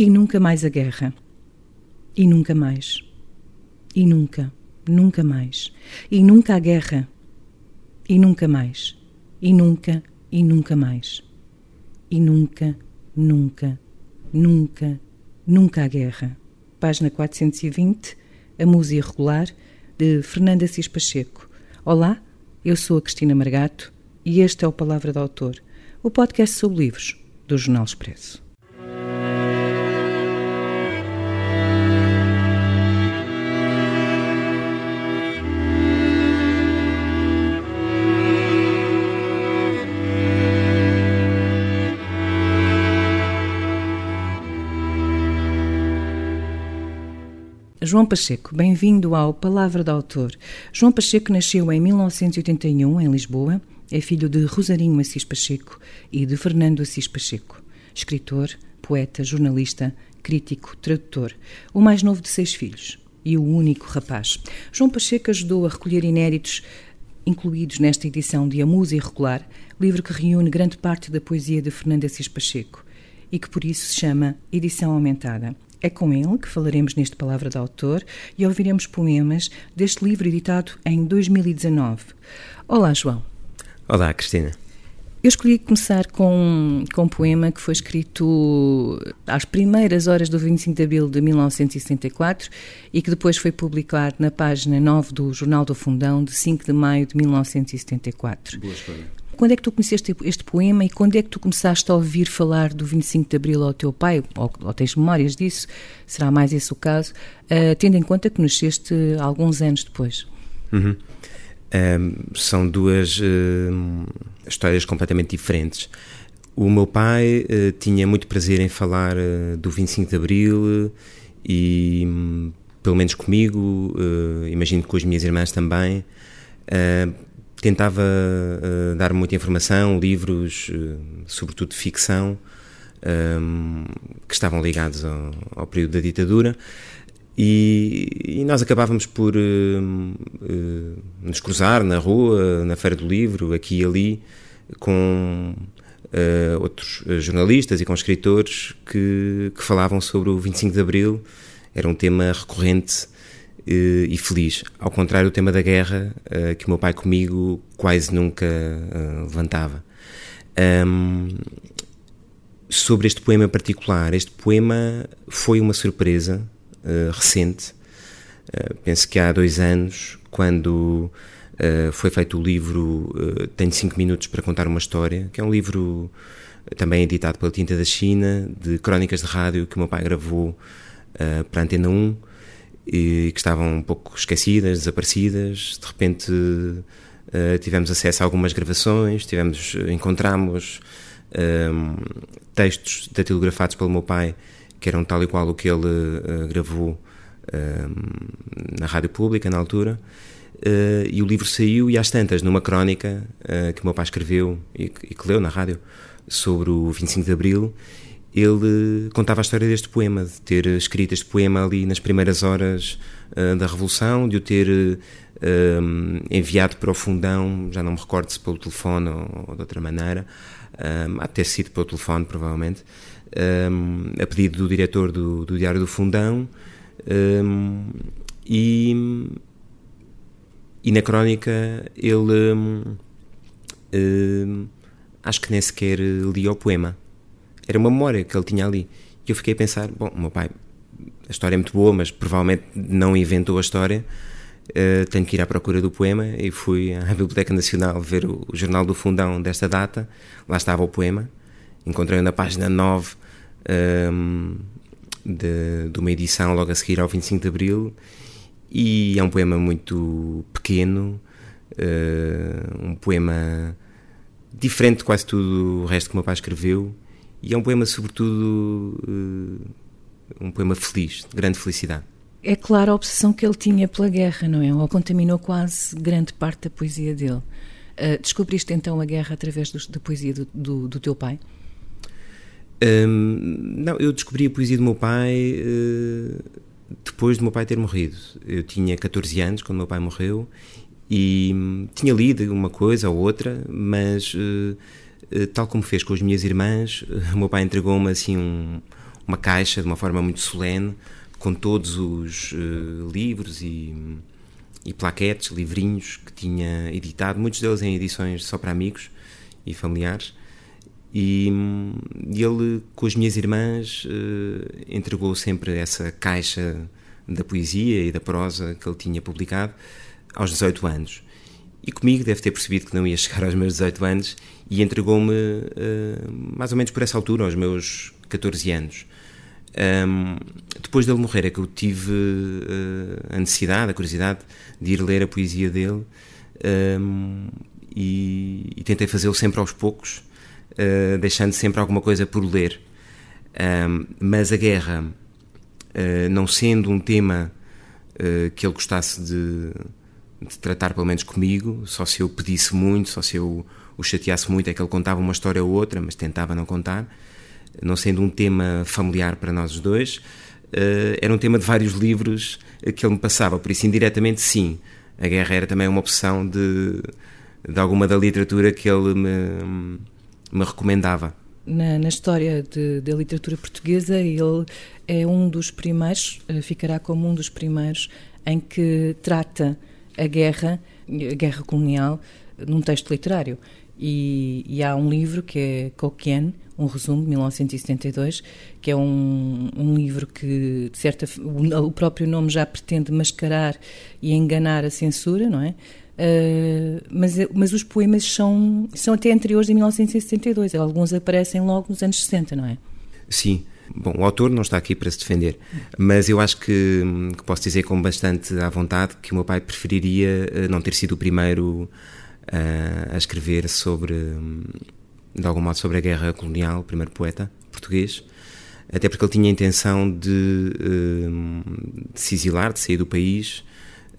E nunca mais a guerra. E nunca mais. E nunca, nunca mais. E nunca a guerra. E nunca mais. E nunca, e nunca mais. E nunca, nunca, nunca, nunca a guerra. Página 420, A Música Regular, de Fernanda Cis Pacheco. Olá, eu sou a Cristina Margato e este é o Palavra do Autor, o podcast sobre livros do Jornal Expresso. João Pacheco, bem-vindo ao Palavra do Autor. João Pacheco nasceu em 1981 em Lisboa, é filho de Rosarinho Assis Pacheco e de Fernando Assis Pacheco, escritor, poeta, jornalista, crítico, tradutor, o mais novo de seis filhos e o único rapaz. João Pacheco ajudou a recolher inéditos incluídos nesta edição de A Musa Irregular, livro que reúne grande parte da poesia de Fernando Assis Pacheco e que por isso se chama Edição Aumentada. É com ele que falaremos neste Palavra de Autor e ouviremos poemas deste livro editado em 2019. Olá, João. Olá, Cristina. Eu escolhi começar com, com um poema que foi escrito às primeiras horas do 25 de abril de 1964 e que depois foi publicado na página 9 do Jornal do Fundão de 5 de maio de 1974. Boa escolha. Quando é que tu conheceste este poema e quando é que tu começaste a ouvir falar do 25 de Abril ao teu pai, ou, ou tens memórias disso, será mais esse o caso, uh, tendo em conta que nasceste alguns anos depois? Uhum. Um, são duas uh, histórias completamente diferentes. O meu pai uh, tinha muito prazer em falar uh, do 25 de Abril e, um, pelo menos comigo, imagino que com as minhas irmãs também, tentava uh, dar muita informação, livros, uh, sobretudo de ficção, um, que estavam ligados ao, ao, período da ditadura. E, e nós acabávamos por uh, nos cruzar na rua, na Feira do Livro, aqui e ali, com outros jornalistas e com escritores que, que falavam sobre o 25 de Abril. Era um tema recorrente e, e feliz. Ao contrário do tema da guerra, uh, que o meu pai comigo quase nunca uh, levantava. Um, sobre este poema em particular, este poema foi uma surpresa uh, recente. penso que há dois anos, quando foi feito o livro Tenho 5 Minutos para Contar uma História, que é um livro também editado pela Tinta da China, de crónicas de rádio que o meu pai gravou para a Antena 1 e que estavam um pouco esquecidas, desaparecidas. De repente uh, tivemos acesso a algumas gravações, tivemos, encontramos um, textos datilografados pelo meu pai que eram tal e qual o que ele uh, gravou um, na rádio pública na altura. Uh, e o livro saiu e às tantas, numa crónica que o meu pai escreveu e, e que leu na rádio sobre o 25 de Abril, ele contava a história deste poema, de ter escrito este poema ali nas primeiras horas uh, da Revolução, de o ter uh, enviado para o fundão, já não me recordo se pelo telefone ou, ou de outra maneira, um, até sido pelo telefone, provavelmente, a pedido do diretor do, do Diário do Fundão, e, e na crónica ele acho que nem sequer lia o poema era uma memória que ele tinha ali. E eu fiquei a pensar: bom, meu pai, a história é muito boa, mas provavelmente não inventou a história. Uh, tenho que ir à procura do poema e fui à Biblioteca Nacional ver o, o jornal do fundão desta data. Lá estava o poema. Encontrei na página 9 um, ehm, de, de uma edição logo a seguir ao 25 de Abril. E é um poema muito pequeno, uh, um poema diferente de quase tudo o resto que o meu pai escreveu e é um poema, sobretudo, uh, um poema feliz, de grande felicidade. É claro a obsessão que ele tinha pela guerra, não é? Ou contaminou quase grande parte da poesia dele. Uh, descobriste então a guerra através do, da poesia do, do, do teu pai? Um, não, eu descobri a poesia do meu pai uh, depois do meu pai ter morrido. Eu tinha 14 anos quando meu pai morreu e hum, tinha lido uma coisa ou outra, mas uh, eh, tal como fez com as minhas irmãs, eh, o meu pai entregou-me assim um, uma caixa de uma forma muito solene, com todos os livros e, e plaquetes, livrinhos que tinha editado, muitos deles em edições só para amigos e familiares. E, e ele, com as minhas irmãs, entregou sempre essa caixa da poesia e da prosa que ele tinha publicado aos 18 anos. E comigo deve ter percebido que não ia chegar aos meus 18 anos e entregou-me uh, mais ou menos por essa altura, aos meus 14 anos. Um, depois dele morrer é que eu tive uh, a necessidade, a curiosidade de ir ler a poesia dele um, e, e, tentei fazê-lo sempre aos poucos, uh, deixando sempre alguma coisa por ler. Um, mas a guerra, não sendo um tema que ele gostasse de, de tratar pelo menos comigo, só se eu pedisse muito, só se eu o chateasse muito é que ele contava uma história ou outra, mas tentava não contar, não sendo um tema familiar para nós os dois, uh, era um tema de vários livros que ele me passava, por isso indiretamente sim, a guerra era também uma opção de, de alguma da literatura que ele me, me recomendava. Na, na, história de, da literatura portuguesa, ele é um dos primeiros, eh, ficará como um dos primeiros, em que trata a guerra, a guerra colonial, num texto literário. E, e, há um livro que é Kokien, um resumo de 1972, que é um, um livro que, de certa o, o próprio nome já pretende mascarar e enganar a censura, não é? Uh, mas, mas os poemas são, são até anteriores a 1972, alguns aparecem logo nos anos 60, não é? Sim. Bom, o autor não está aqui para se defender, mas eu acho que, que posso dizer com bastante à vontade que o meu pai preferiria eh, não ter sido o primeiro a, escrever sobre, de algum modo, sobre a guerra colonial, primeiro poeta português, até porque ele tinha a intenção de, de se exilar, de sair do país,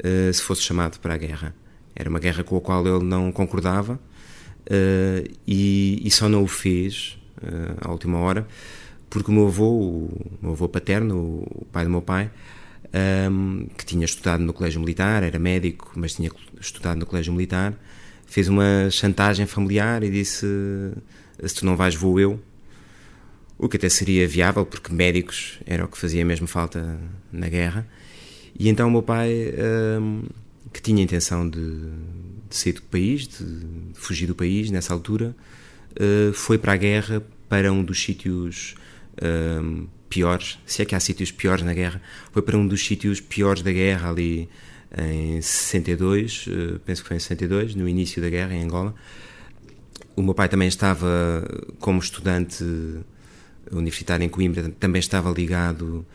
eh, se fosse chamado para a guerra. Era uma guerra com a qual ele não concordava eh, e, e só não o fez à última hora porque o meu avô, o meu avô paterno, o pai do meu pai, um, que tinha estudado no colégio militar, era médico, mas tinha estudado no colégio militar, fez uma chantagem familiar e disse: Se tu não vais, vou eu. O que até seria viável, porque médicos era o que fazia mesmo falta na guerra. E então o meu pai, um, que tinha intenção de, de, sair do país, de, de, fugir do país nessa altura, uh, foi para a guerra para um dos sítios um, piores, se é que há sítios piores na guerra, foi para um dos sítios piores da guerra ali em 62, uh, penso que foi em 62, no início da guerra em Angola. O meu pai também estava como estudante universitário em Coimbra, também estava ligado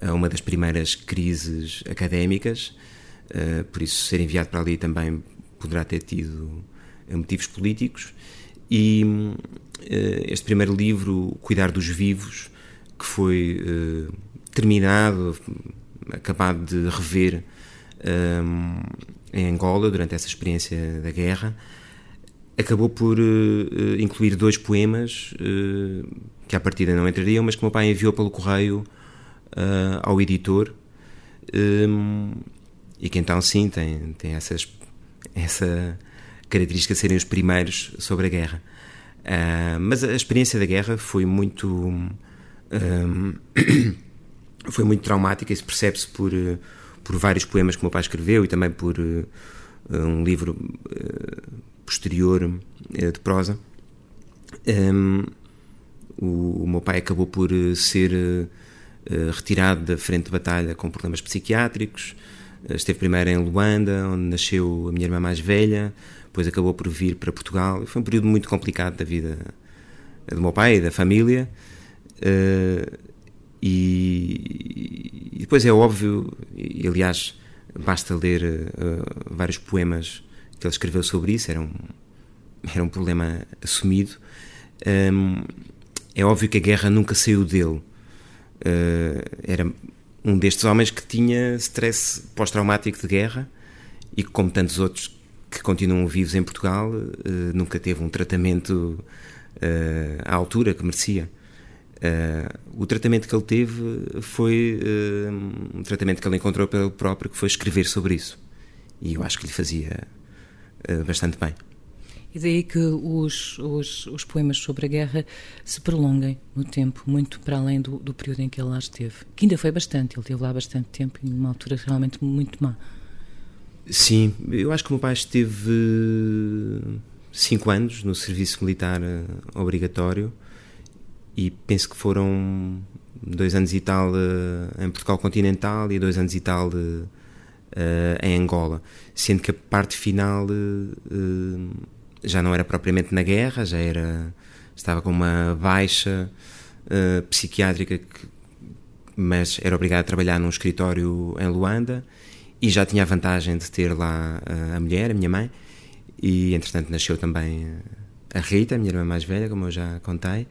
a uma das primeiras crises académicas, uh, por isso ser enviado para ali também poderá ter tido motivos políticos. E este primeiro livro, Cuidar dos Vivos, que foi terminado, acabado de rever um, eh, em Angola durante essa experiência da guerra, acabou por uh, incluir dois poemas uh, que à partida não entrariam, mas que o meu pai enviou pelo correio ao editor. Um, e que então sim tem, tem essas, essa característica de serem os primeiros sobre a guerra. mas a experiência da guerra foi muito um, foi muito traumática, isso percebe-se por, por vários poemas que meu pai escreveu e também por uh, um livro uh, posterior uh, de prosa. Um, o, o, meu pai acabou por ser retirado da frente de batalha com problemas psiquiátricos. esteve primeiro em Luanda, onde nasceu a minha irmã mais velha, depois acabou por vir para Portugal. Foi um período muito complicado da vida do meu pai e da família. Uh, e, e, depois é óbvio, e aliás, basta ler uh, vários poemas que ele escreveu sobre isso, era um, era um problema assumido. Um, é óbvio que a guerra nunca saiu dele. Uh, era um destes homens que tinha stress pós-traumático de guerra e que, como tantos outros que continuam vivos em Portugal, nunca teve um tratamento à altura que merecia. Uh, o tratamento que ele teve foi uh, um tratamento que ele encontrou pelo próprio, que foi escrever sobre isso. E eu acho que lhe fazia uh, bastante bem. E daí que os, os, os, poemas sobre a guerra se prolonguem no tempo, muito para além do, do, período em que ele lá esteve. Que ainda foi bastante, ele esteve lá bastante tempo e numa altura realmente muito má. Sim, eu acho que o meu pai esteve cinco anos no serviço militar obrigatório e penso que foram dois anos e tal uh, em Portugal continental e dois anos e tal uh, em Angola, sendo que a parte final já não era propriamente na guerra, já era estava com uma baixa psiquiátrica, que, mas era obrigado a trabalhar num escritório em Luanda e já tinha a vantagem de ter lá a mulher, a minha mãe, e entretanto nasceu também a Rita, a minha irmã mais velha, como eu já contei.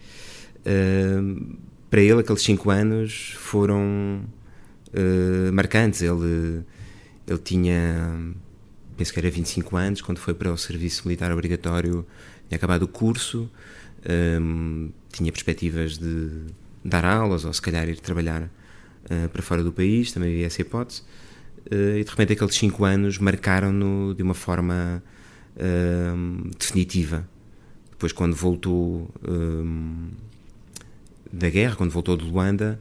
Para ele, aqueles cinco anos foram uh, marcantes. Ele, ele tinha, penso que era 25 anos, quando foi para o serviço militar obrigatório, tinha acabado o curso, um, tinha perspectivas de dar aulas ou se calhar ir trabalhar uh, para fora do país, também havia essa hipótese. Uh, e de repente aqueles cinco anos marcaram-no de uma forma definitiva. Depois, quando voltou da guerra, quando voltou de Luanda,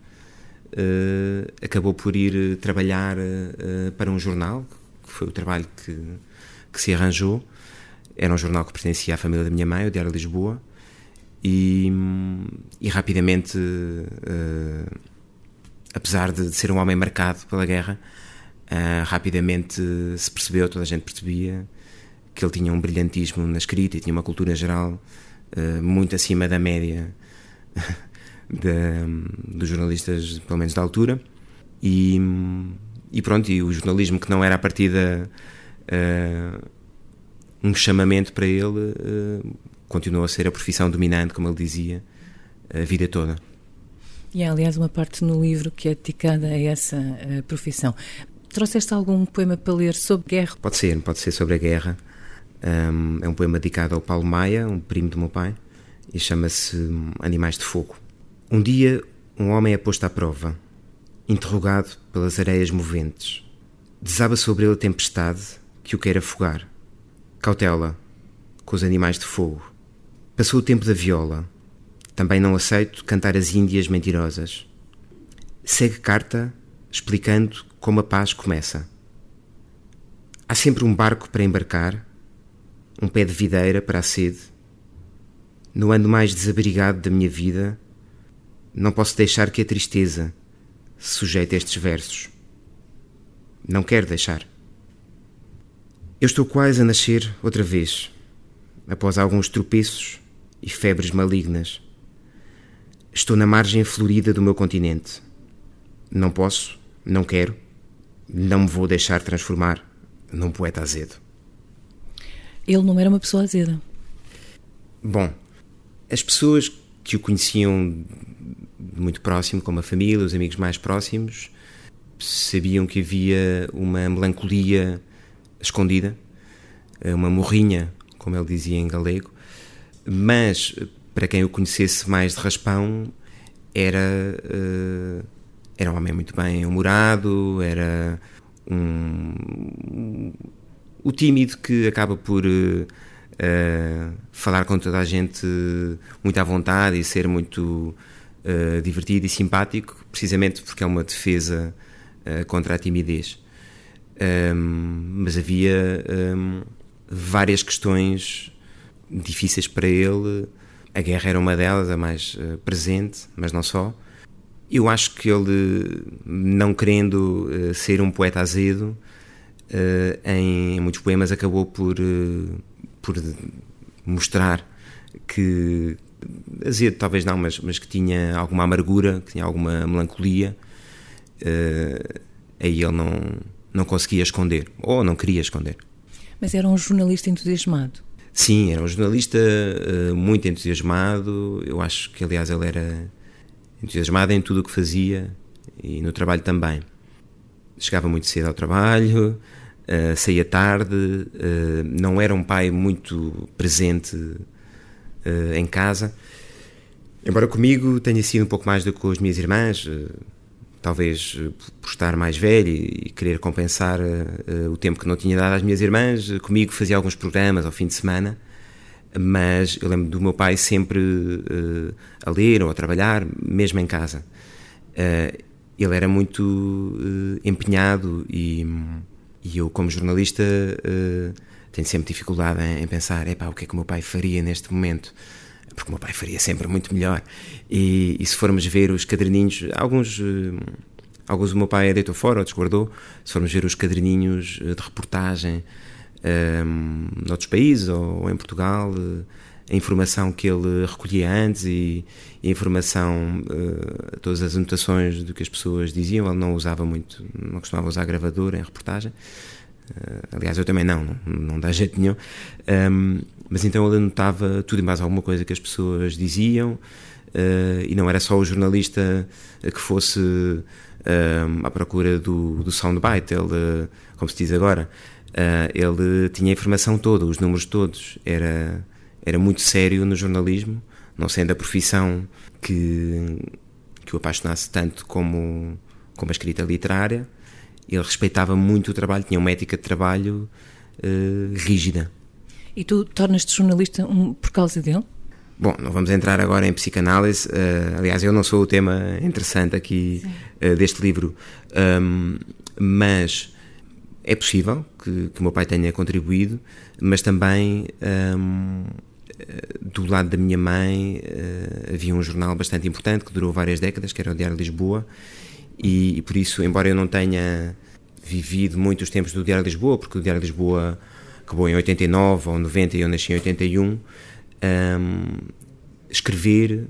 uh, acabou por ir trabalhar uh, para um jornal, que foi o trabalho que, que se arranjou. Era um jornal que pertencia à família da minha mãe, o Diário de Lisboa, e, e rapidamente, uh, apesar de ser um homem marcado pela guerra, rapidamente se percebeu, toda a gente percebia, que ele tinha um brilhantismo na escrita e tinha uma cultura geral muito acima da média de, dos jornalistas, pelo menos da altura, e, e, pronto, e o jornalismo que não era a partida uh, um chamamento para ele, uh, continuou a ser a profissão dominante, como ele dizia, a vida toda. E há, aliás, uma parte no livro que é dedicada a essa uh, profissão. Trouxeste algum poema para ler sobre guerra? Pode ser, pode ser sobre a guerra. Um, é um poema dedicado ao Paulo Maia, um primo do meu pai, e chama-se Animais de Fogo. Um dia, um homem é posto à prova, interrogado pelas areias moventes. Desaba sobre ele a tempestade que o quer afogar. Cautela, com os animais de fogo. Passou o tempo da viola. Também não aceito cantar as índias mentirosas. Segue carta explicando como a paz começa. Há sempre um barco para embarcar, um pé de videira para a sede. No ano mais desabrigado da minha vida, não posso deixar que a tristeza sujeite a estes versos. Não quero deixar. Eu estou quase a nascer outra vez, após alguns tropeços e febres malignas. Estou na margem florida do meu continente. Não posso, não quero, não me vou deixar transformar num poeta azedo. Ele não era uma pessoa azeda. Bom, as pessoas que o conheciam muito próximo, como a família, os amigos mais próximos, sabiam que havia uma melancolia escondida, uma morrinha, como ele dizia em galego, mas para quem o conhecesse mais de raspão, era, uh, era um homem muito bem humorado, era um, o tímido que acaba por uh, falar com toda a gente muito à vontade e ser muito uh, divertido e simpático, precisamente porque é uma defesa uh, contra a timidez. Um, mas havia um, várias questões difíceis para ele. A guerra era uma delas, a mais presente, mas não só. Eu acho que ele, não querendo ser um poeta azedo, em muitos poemas acabou por, por mostrar que, azedo talvez não, mas, mas que tinha alguma amargura, que tinha alguma melancolia, uh, aí ele não, não conseguia esconder, ou não queria esconder. Mas era um jornalista entusiasmado? Sim, era um jornalista uh, muito entusiasmado, eu acho que aliás ele era entusiasmado em tudo o que fazia e no trabalho também. Chegava muito cedo ao trabalho, uh, saía tarde, não era um pai muito presente uh, em casa. Embora comigo tenha sido um pouco mais do que com as minhas irmãs, uh, talvez uh, por estar mais velho e, e querer compensar o tempo que não tinha dado às minhas irmãs, comigo fazia alguns programas ao fim de semana, mas eu lembro do meu pai sempre uh, a ler ou a trabalhar, mesmo em casa. Uh, ele era muito uh, empenhado e, e, eu, como jornalista, tenho sempre dificuldade em, em pensar: epá, o que é que o meu pai faria neste momento? Porque o meu pai faria sempre muito melhor. E, e se formos ver os caderninhos, alguns. Alguns o meu pai deitou fora, outros guardou. Se formos ver os caderninhos de reportagem um, noutros países ou, em Portugal, uh, a informação que ele recolhia antes e, e a informação, uh, todas as anotações do que as pessoas diziam, ele não usava muito, não costumava usar gravador em reportagem. Uh, aliás, eu também não, não, não dá jeito nenhum. Um, mas então ele anotava tudo e mais alguma coisa que as pessoas diziam, uh, e não era só o jornalista que fosse uh, à procura do, do soundbite, ele, como se diz agora, Uh, ele tinha a informação toda, os números todos. Era, era muito sério no jornalismo, não sendo a profissão que, que o apaixonasse tanto como, como a escrita literária. Ele respeitava muito o trabalho, tinha uma ética de trabalho uh, rígida. E tu tornas-te jornalista um, por causa dele? Bom, não vamos entrar agora em psicanálise. Uh, aliás, eu não sou o tema interessante aqui uh, deste livro, um, mas é possível que, que o meu pai tenha contribuído, mas também um, do lado da minha mãe uh, havia um jornal bastante importante que durou várias décadas, que era o Diário de Lisboa, e, e, por isso, embora eu não tenha vivido muito os tempos do Diário de Lisboa, porque o Diário de Lisboa acabou em 89 ou 90 e eu nasci em 81, um, escrever,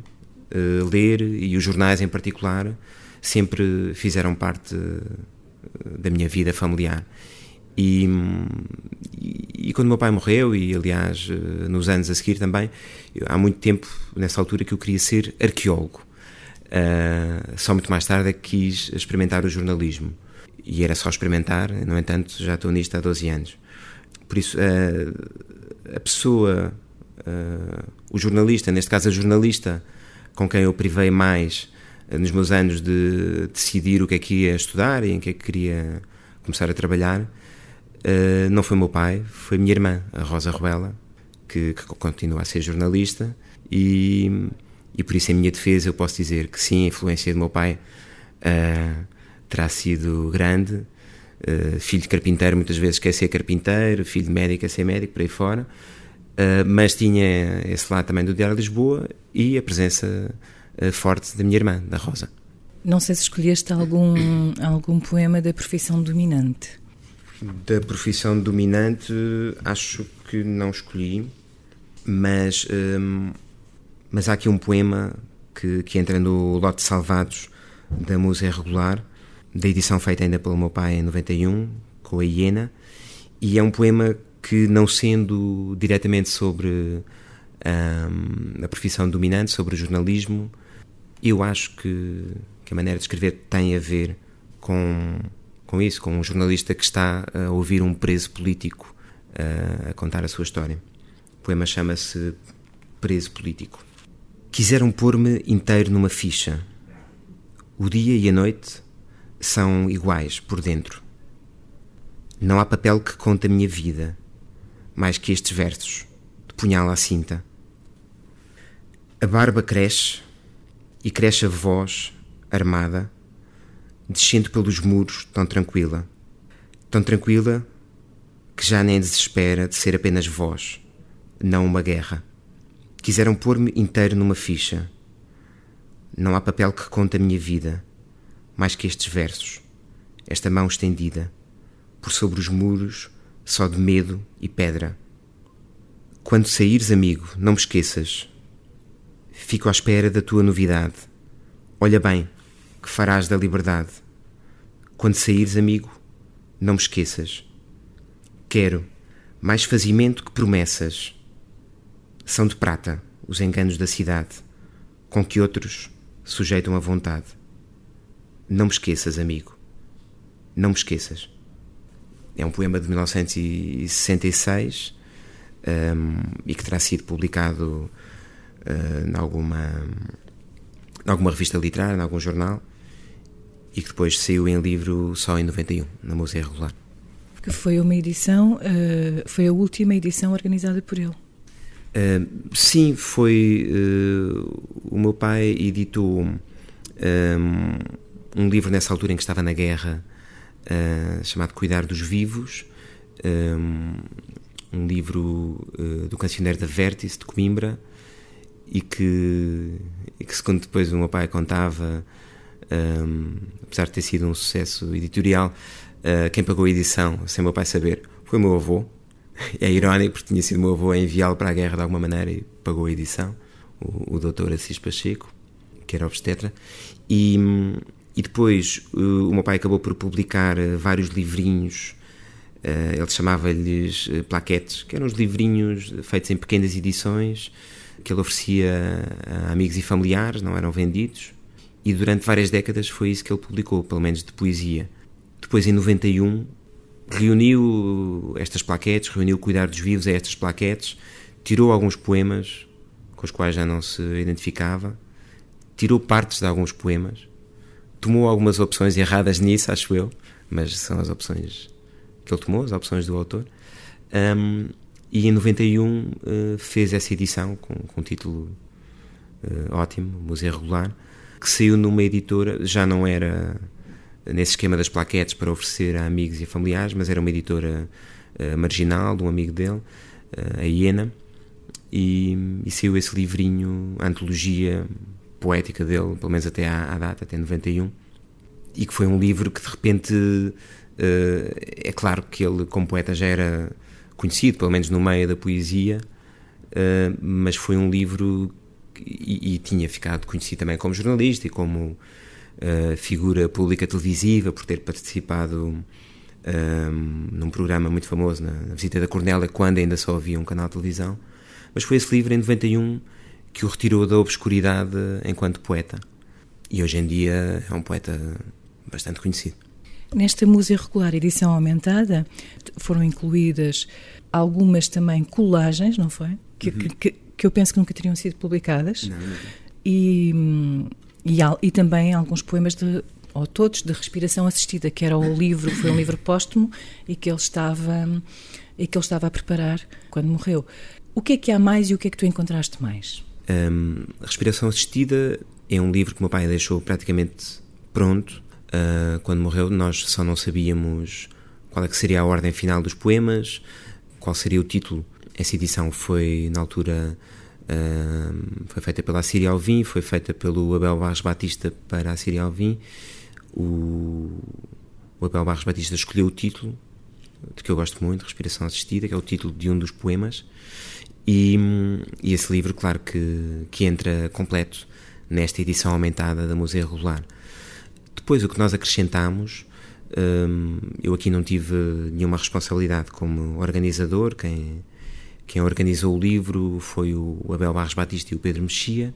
uh, ler e os jornais em particular sempre fizeram parte da minha vida familiar. E, e, quando meu pai morreu, e aliás eh, nos anos a seguir também, eu, há muito tempo, nessa altura, que eu queria ser arqueólogo. Uh, só muito mais tarde é que quis experimentar o jornalismo. E era só experimentar, no entanto, já estou nisto há 12 anos. Por isso, uh, a pessoa, uh, o jornalista, neste caso a jornalista, com quem eu privei mais nos meus anos de decidir o que é que ia estudar e em que é que queria começar a trabalhar, uh, não foi meu pai, foi minha irmã, a Rosa Ruela, que, que continua a ser jornalista e, e por isso em minha defesa eu posso dizer que sim, a influência do meu pai uh, terá sido grande, uh, filho de carpinteiro muitas vezes quer ser carpinteiro, filho de médico quer ser médico, por aí fora, mas tinha esse lado também do Diário de Lisboa e a presença eh, forte da minha irmã, da Rosa. Não sei se escolheste algum, algum poema da profissão dominante. Da profissão dominante, acho que não escolhi, mas, hum, mas há aqui um poema que, que entra no lote salvados da Música Regular, da edição feita ainda pelo meu pai em 91, com a Hiena, e é um poema que, não sendo diretamente sobre hum, a profissão dominante, sobre o jornalismo, eu acho que, que a maneira de escrever tem a ver com, com isso, com um jornalista que está a ouvir um preso político a, a contar a sua história. O poema chama-se Preso Político. Quiseram pôr-me inteiro numa ficha. O dia e a noite são iguais por dentro. Não há papel que conte a minha vida, mais que estes versos, de punhal à cinta. A barba cresce e cresce a voz, armada, descendo pelos muros tão tranquila. Tão tranquila que já nem desespera de ser apenas voz, não uma guerra. Quiseram pôr-me inteiro numa ficha. Não há papel que conte a minha vida, mais que estes versos, esta mão estendida, por sobre os muros, só de medo e pedra. Quando saíres, amigo, não me esqueças, Fico à espera da tua novidade. Olha bem, que farás da liberdade. Quando saíres, amigo, não me esqueças. Quero mais fazimento que promessas. São de prata os enganos da cidade, com que outros sujeitam a vontade. Não me esqueças, amigo. Não me esqueças. É um poema de 1966 um, e que terá sido publicado uh, em, alguma, em alguma revista literária, em algum jornal, e que depois saiu em livro só em 91, na Música Regular. Que foi uma edição, uh, foi a última edição organizada por ele. Uh, sim, foi. Uh, o meu pai editou um, um, livro nessa altura em que estava na guerra, uh, chamado Cuidar dos Vivos, um, um livro do cancioneiro da Vértice, de Coimbra, e que, e que segundo depois o meu pai contava, apesar de ter sido um sucesso editorial, quem pagou a edição, sem o meu pai saber, foi o meu avô. É irónico porque tinha sido o meu avô a enviá-lo para a guerra de alguma maneira e pagou a edição, o, o doutor Assis Pacheco, que era obstetra, e, e depois o meu pai acabou por publicar eh, vários livrinhos, eh, ele chamava-lhes plaquetes, que eram os livrinhos feitos em pequenas edições que ele oferecia a amigos e familiares, não eram vendidos, e durante várias décadas foi isso que ele publicou, pelo menos de poesia. Depois, em 91, reuniu estas plaquetes, reuniu cuidar dos vivos a estas plaquetes, tirou alguns poemas com os quais já não se identificava, tirou partes de alguns poemas, tomou algumas opções erradas nisso, acho eu, mas são as opções que ele tomou, as opções do autor. Um, e em 91 uh, eh, fez essa edição com, com um título uh, ótimo, Museu Regular, que saiu numa editora, já não era nesse esquema das plaquetes para oferecer a amigos e a familiares, mas era uma editora uh, marginal de um amigo dele, uh, a Iena, e, e, saiu esse livrinho, a antologia poética dele, pelo menos até à, à data, até 91, e que foi um livro que de repente, uh, é claro que ele como poeta já era conhecido, pelo menos no meio da poesia, mas foi um livro e, e, tinha ficado conhecido também como jornalista e como uh, figura pública televisiva, por ter participado um, ehm, num programa muito famoso na, na, Visita da Cornélia, quando ainda só havia um canal de televisão. Mas foi esse livro, em 91, que o retirou da obscuridade enquanto poeta. E hoje em dia é um poeta bastante conhecido. Nesta Música Regular edição aumentada foram incluídas algumas também colagens, não foi? Que, uhum. que, que, eu penso que nunca teriam sido publicadas. Não, não. E hum, e, e também alguns poemas de ou todos de respiração assistida, que era o livro, foi um livro póstumo e que ele estava e que ele estava a preparar quando morreu. O que é que há mais e o que é que tu encontraste mais? Um, respiração assistida é um livro que meu pai deixou praticamente pronto uh, quando morreu. Nós só não sabíamos qual é que seria a ordem final dos poemas, qual seria o título. Essa edição foi na altura foi feita pela Síria Alvim, foi feita pelo Abel Barros Batista para a Síria Alvim. O, o Abel Barros Batista escolheu o título, de que eu gosto muito, Respiração Assistida, que é o título de um dos poemas. E, e esse livro, claro, que, que entra completo nesta edição aumentada da Museu Regular. Depois, o que nós acrescentamos, um, eu aqui não tive nenhuma responsabilidade como organizador, quem quem organizou o livro foi o Abel Barros Batista e o Pedro Mexia.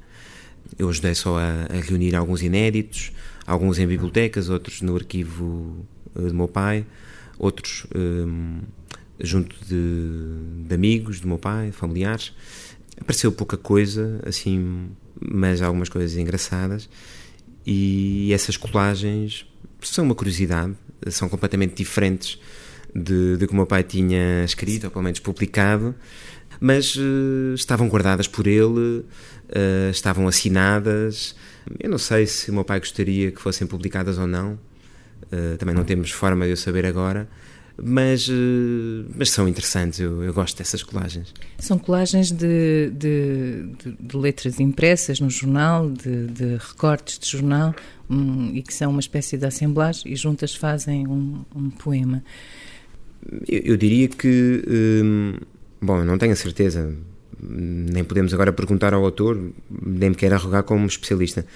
Eu ajudei só a, a reunir alguns inéditos, alguns em bibliotecas, outros no arquivo uh, do meu pai, outros um, junto de, de, amigos do meu pai, familiares. Apareceu pouca coisa, assim, mas algumas coisas engraçadas. E essas colagens são uma curiosidade, são completamente diferentes de, de que o meu pai tinha escrito, ou pelo menos publicado, mas uh, estavam guardadas por ele, uh, estavam assinadas. Eu não sei se o meu pai gostaria que fossem publicadas ou não, uh, também não temos forma de eu saber agora. Mas, mas são interessantes, eu, eu gosto dessas colagens. São colagens de, de, de, de letras impressas no jornal, de, recortes de jornal, um, e que são uma espécie de assemblagem e juntas fazem um, um poema. Eu, eu diria que. Hum, bom, não tenho a certeza. Nem podemos agora perguntar ao autor, nem me quero arrogar como especialista.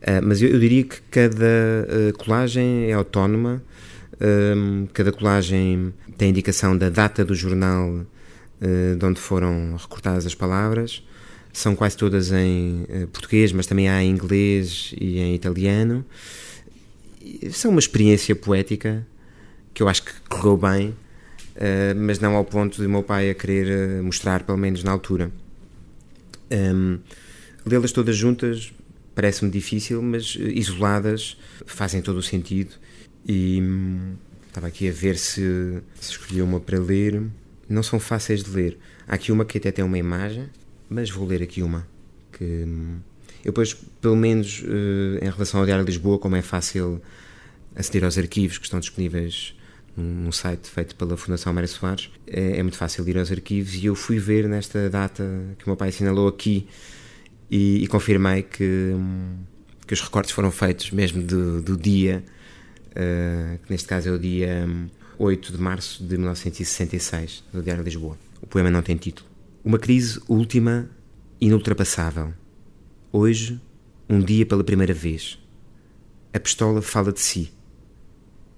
Uh, mas eu, eu, diria que cada uh, colagem é autónoma, uh, cada colagem tem indicação da data do jornal de onde foram recortadas as palavras. São quase todas em português, mas também há em inglês e em italiano. São uma experiência poética que eu acho que correu bem uh, mas não ao ponto de meu pai a querer uh, mostrar, pelo menos na altura. Um, Lê-las todas juntas parece-me difícil, mas uh, isoladas fazem todo o sentido. E um, estava aqui a ver se, se escolhi uma para ler. Não são fáceis de ler. Há aqui uma que até tem uma imagem, mas vou ler aqui uma que hum, eu depois, pelo menos em relação ao Diário de Lisboa, como é fácil aceder aos arquivos que estão disponíveis num site feito pela Fundação Mário Soares, é, é, muito fácil ir aos arquivos e eu fui ver nesta data que o meu pai assinalou aqui e, e confirmei que, hum, que os recortes foram feitos mesmo do, do dia, uh, que neste caso é o dia 8 hum, de março de 1966, do Diário de Lisboa. O poema não tem título. Uma crise última, inultrapassável. Hoje, um dia pela primeira vez. A pistola fala de si.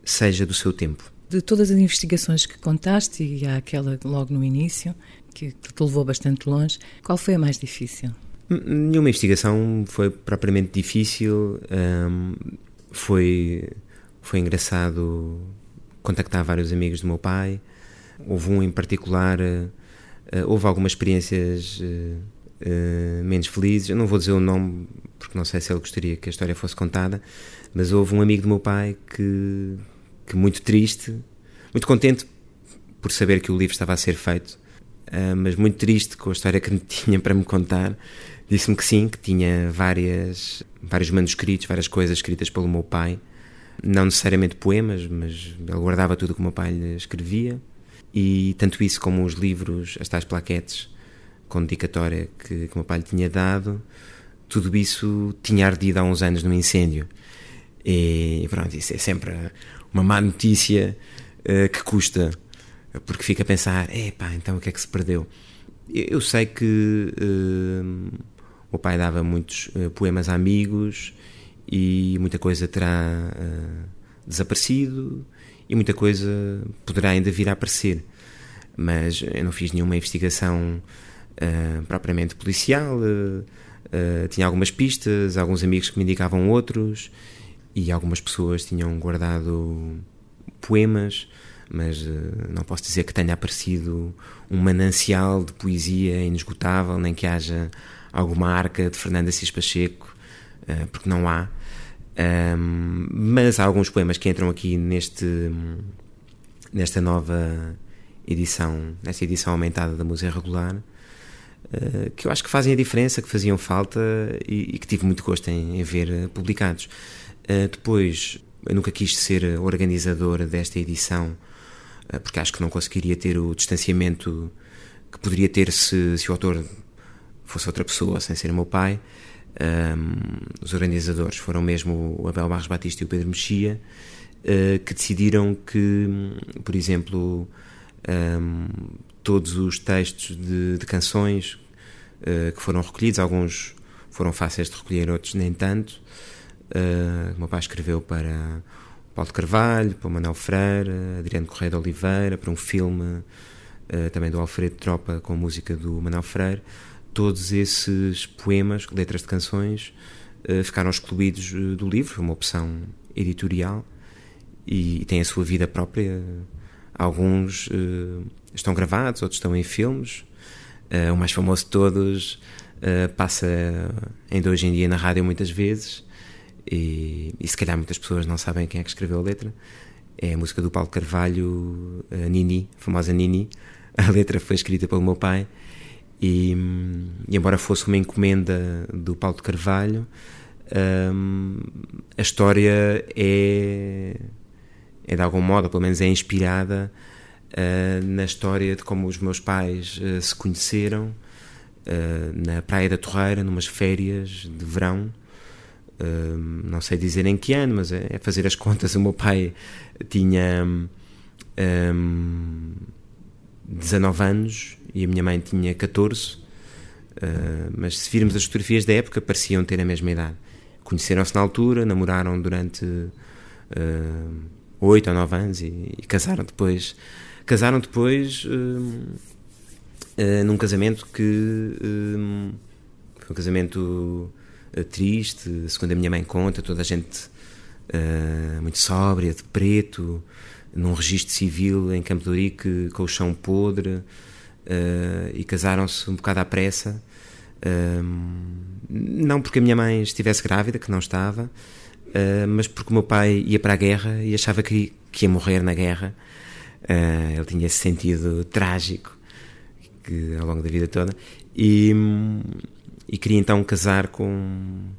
Seja do seu tempo. De todas as investigações que contaste, e há aquela logo no início, que te levou bastante longe, qual foi a mais difícil? Nenhuma investigação foi propriamente difícil. Um, foi, foi engraçado contactar vários amigos do meu pai. Houve um em particular Uh, houve algumas experiências uh, uh, menos felizes. Eu não vou dizer o nome porque não sei se ele gostaria que a história fosse contada, mas houve um amigo do meu pai que, que muito triste, muito contente por saber que o livro estava a ser feito, mas muito triste com a história que tinha para me contar, disse-me que sim, que tinha várias, vários manuscritos, várias coisas escritas pelo meu pai, não necessariamente poemas, mas ele guardava tudo que o meu pai lhe escrevia. E tanto isso como os livros, as tais plaquetes com dedicatória que, que o meu pai lhe tinha dado, tudo isso tinha ardido há uns anos num incêndio. E pronto, isso é sempre uma má notícia uh, que custa, porque fica a pensar: epá, então o que é que se perdeu? Eu sei que uh, o pai dava muitos uh, poemas a amigos e muita coisa terá desaparecido e muita coisa poderá ainda vir a aparecer. Mas eu não fiz nenhuma investigação propriamente policial, uh, tinha algumas pistas, alguns amigos que me indicavam outros e algumas pessoas tinham guardado poemas, mas não posso dizer que tenha aparecido um manancial de poesia inesgotável, nem que haja alguma arca de Fernando Assis Pacheco, porque não há. Mas há alguns poemas que entram aqui neste nesta nova edição, nesta edição aumentada da música regular, uh, que eu acho que fazem a diferença, que faziam falta e, e que tive muito gosto em, em ver uh, publicados. Uh, depois, eu nunca quis ser organizadora desta edição, porque acho que não conseguiria ter o distanciamento que poderia ter se, se o autor fosse outra pessoa, sem ser meu pai. Um, os organizadores foram mesmo o Abel Barros Batista e o Pedro Mexia, uh, que decidiram que, por exemplo, um, todos os textos de, de canções uh, que foram recolhidos, alguns foram fáceis de recolher, outros nem tanto. Uh, o meu pai escreveu para Paulo Carvalho, para o Manuel Freire, Adriano Correia de Oliveira, para um filme também do Alfredo Tropa com música do Manuel Freire todos esses poemas, letras de canções, uh, ficaram excluídos uh, do livro, uma opção editorial, e, e têm a sua vida própria. Alguns uh, estão gravados, outros estão em filmes. o mais famoso de todos passa ainda hoje em dia na rádio muitas vezes, e, e, se calhar muitas pessoas não sabem quem é que escreveu a letra. É a música do Paulo Carvalho, Nini, a famosa Nini. A letra foi escrita pelo meu pai e, e, embora fosse uma encomenda do Paulo de Carvalho, um, a história é, é de algum modo, pelo menos é inspirada uh, na história de como os meus pais uh, se conheceram uh, na Praia da Torreira, numas férias de verão. não sei dizer em que ano, mas é, é, fazer as contas. O meu pai tinha um, 19 anos e a minha mãe tinha 14, uh, eh, mas se virmos as fotografias da época, pareciam ter a mesma idade. Conheceram-se na altura, namoraram durante uh, eh, 8 ou 9 anos e, e casaram depois. Casaram depois uh, uh, num casamento que foi um casamento triste, segundo a minha mãe conta, toda a gente muito sóbria, de preto, num registro civil em Campo de Ourique com o chão podre, e casaram-se um bocado à pressa. Uh, não porque a minha mãe estivesse grávida, que não estava, mas porque o meu pai ia para a guerra e achava que, que ia morrer na guerra. Ele tinha esse sentido trágico que, ao longo da vida toda. E, e queria então casar com,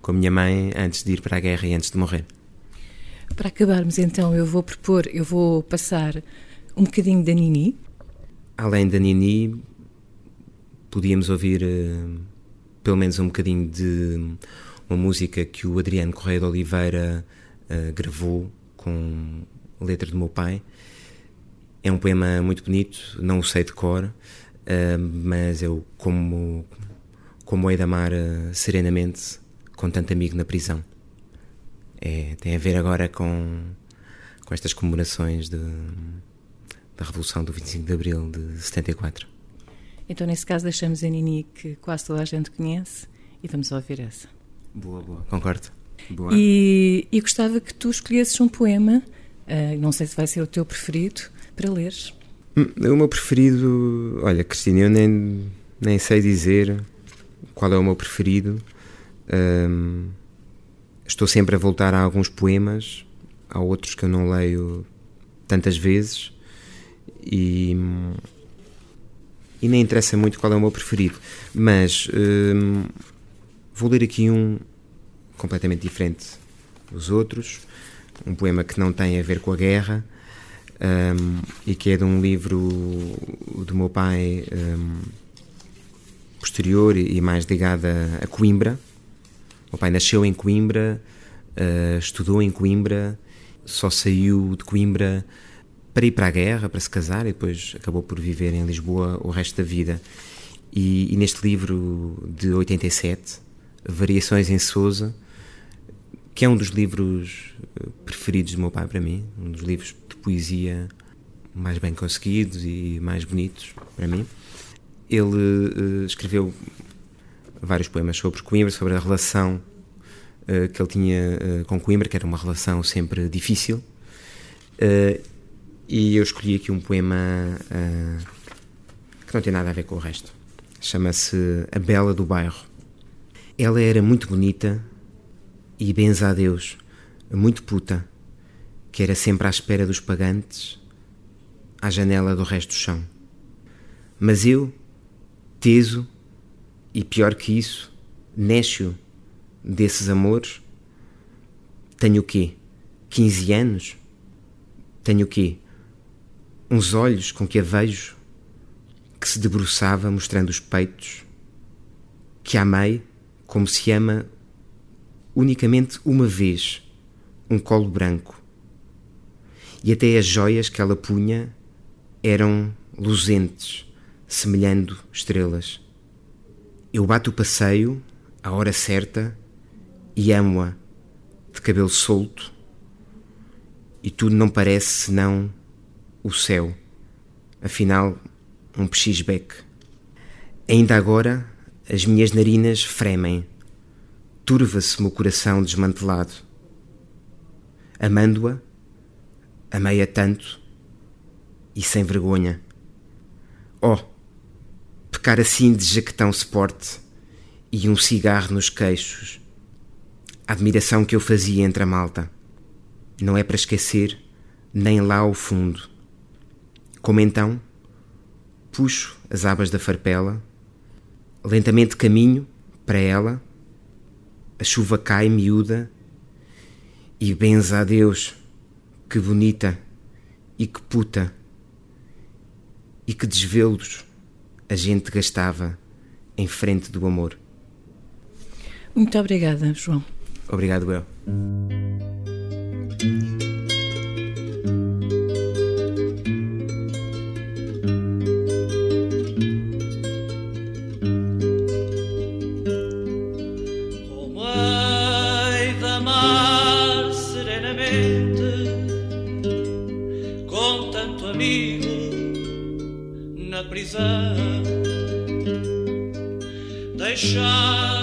com a minha mãe antes de ir para a guerra e antes de morrer. Para acabarmos então, eu vou propor, eu vou passar um bocadinho da Nini. Além da Nini, podíamos ouvir uh, pelo menos um bocadinho de uma música que o Adriano Correia de Oliveira uh, gravou com letra do meu pai. É um poema muito bonito, não o sei de cor, uh, mas eu como, como hei de amar serenamente com tanto amigo na prisão. É, tem a ver agora com, com estas comemorações de, da Revolução do 25 de Abril de 74. Então, nesse caso, deixamos a Nini, que quase toda a gente conhece, e vamos ouvir essa. Boa, boa, concordo. Boa. E, e gostava que tu escolhesses um poema, uh, não sei se vai ser o teu preferido, para leres. Hum, o meu preferido, olha, Cristina, eu nem, nem sei dizer qual é o meu preferido. Um, estou sempre a voltar a alguns poemas, há outros que eu não leio tantas vezes e, e nem interessa muito qual é o meu preferido, mas hum, vou ler aqui um completamente diferente dos outros, um poema que não tem a ver com a guerra um, e que é de um livro do meu pai um, posterior e mais ligado a, a Coimbra o meu pai nasceu em Coimbra, uh, estudou em Coimbra, só saiu de Coimbra para ir para a guerra, para se casar e depois acabou por viver em Lisboa o resto da vida. E, e neste livro de 87, Variações em Sousa, que é um dos livros eh, preferidos do meu pai para mim, um dos livros poesia mais bem conseguidos e mais bonitos para mim. Ele uh, escreveu vários poemas sobre Coimbra, sobre a relação uh, que ele tinha uh, com Coimbra, que era uma relação sempre difícil. E eu escolhi aqui um poema que não tem nada a ver com o resto. Chama-se A Bela do Bairro. Ela era muito bonita e, benza a Deus, muito puta, que era sempre à espera dos pagantes, à janela do resto do chão. Mas eu, teso, e pior que isso, nécio desses amores, tenho o quê? 15 anos? Tenho o quê? Uns olhos com que a vejo, que se debruçava mostrando os peitos, que amei como se ama unicamente uma vez, um colo branco. E até as joias que ela punha eram luzentes, semelhando estrelas. Eu bato o passeio, à hora certa, e amo-a, de cabelo solto, e tudo não parece senão o céu, afinal, um pechisbeque. Ainda agora, as minhas narinas fremem, turva-se-me o coração desmantelado. Amando-a, amei-a tanto e sem vergonha. Oh, pecar assim de jaquetão suporte e um cigarro nos queixos. A admiração que eu fazia entre a malta. Não é para esquecer, nem lá ao fundo. Como então, puxo as abas da farpela, lentamente caminho para ela, a chuva cai miúda e benza a Deus, que bonita e que puta e que desvelos a gente gastava em frente do amor. Muito obrigada, João. Obrigado, eu. Deixar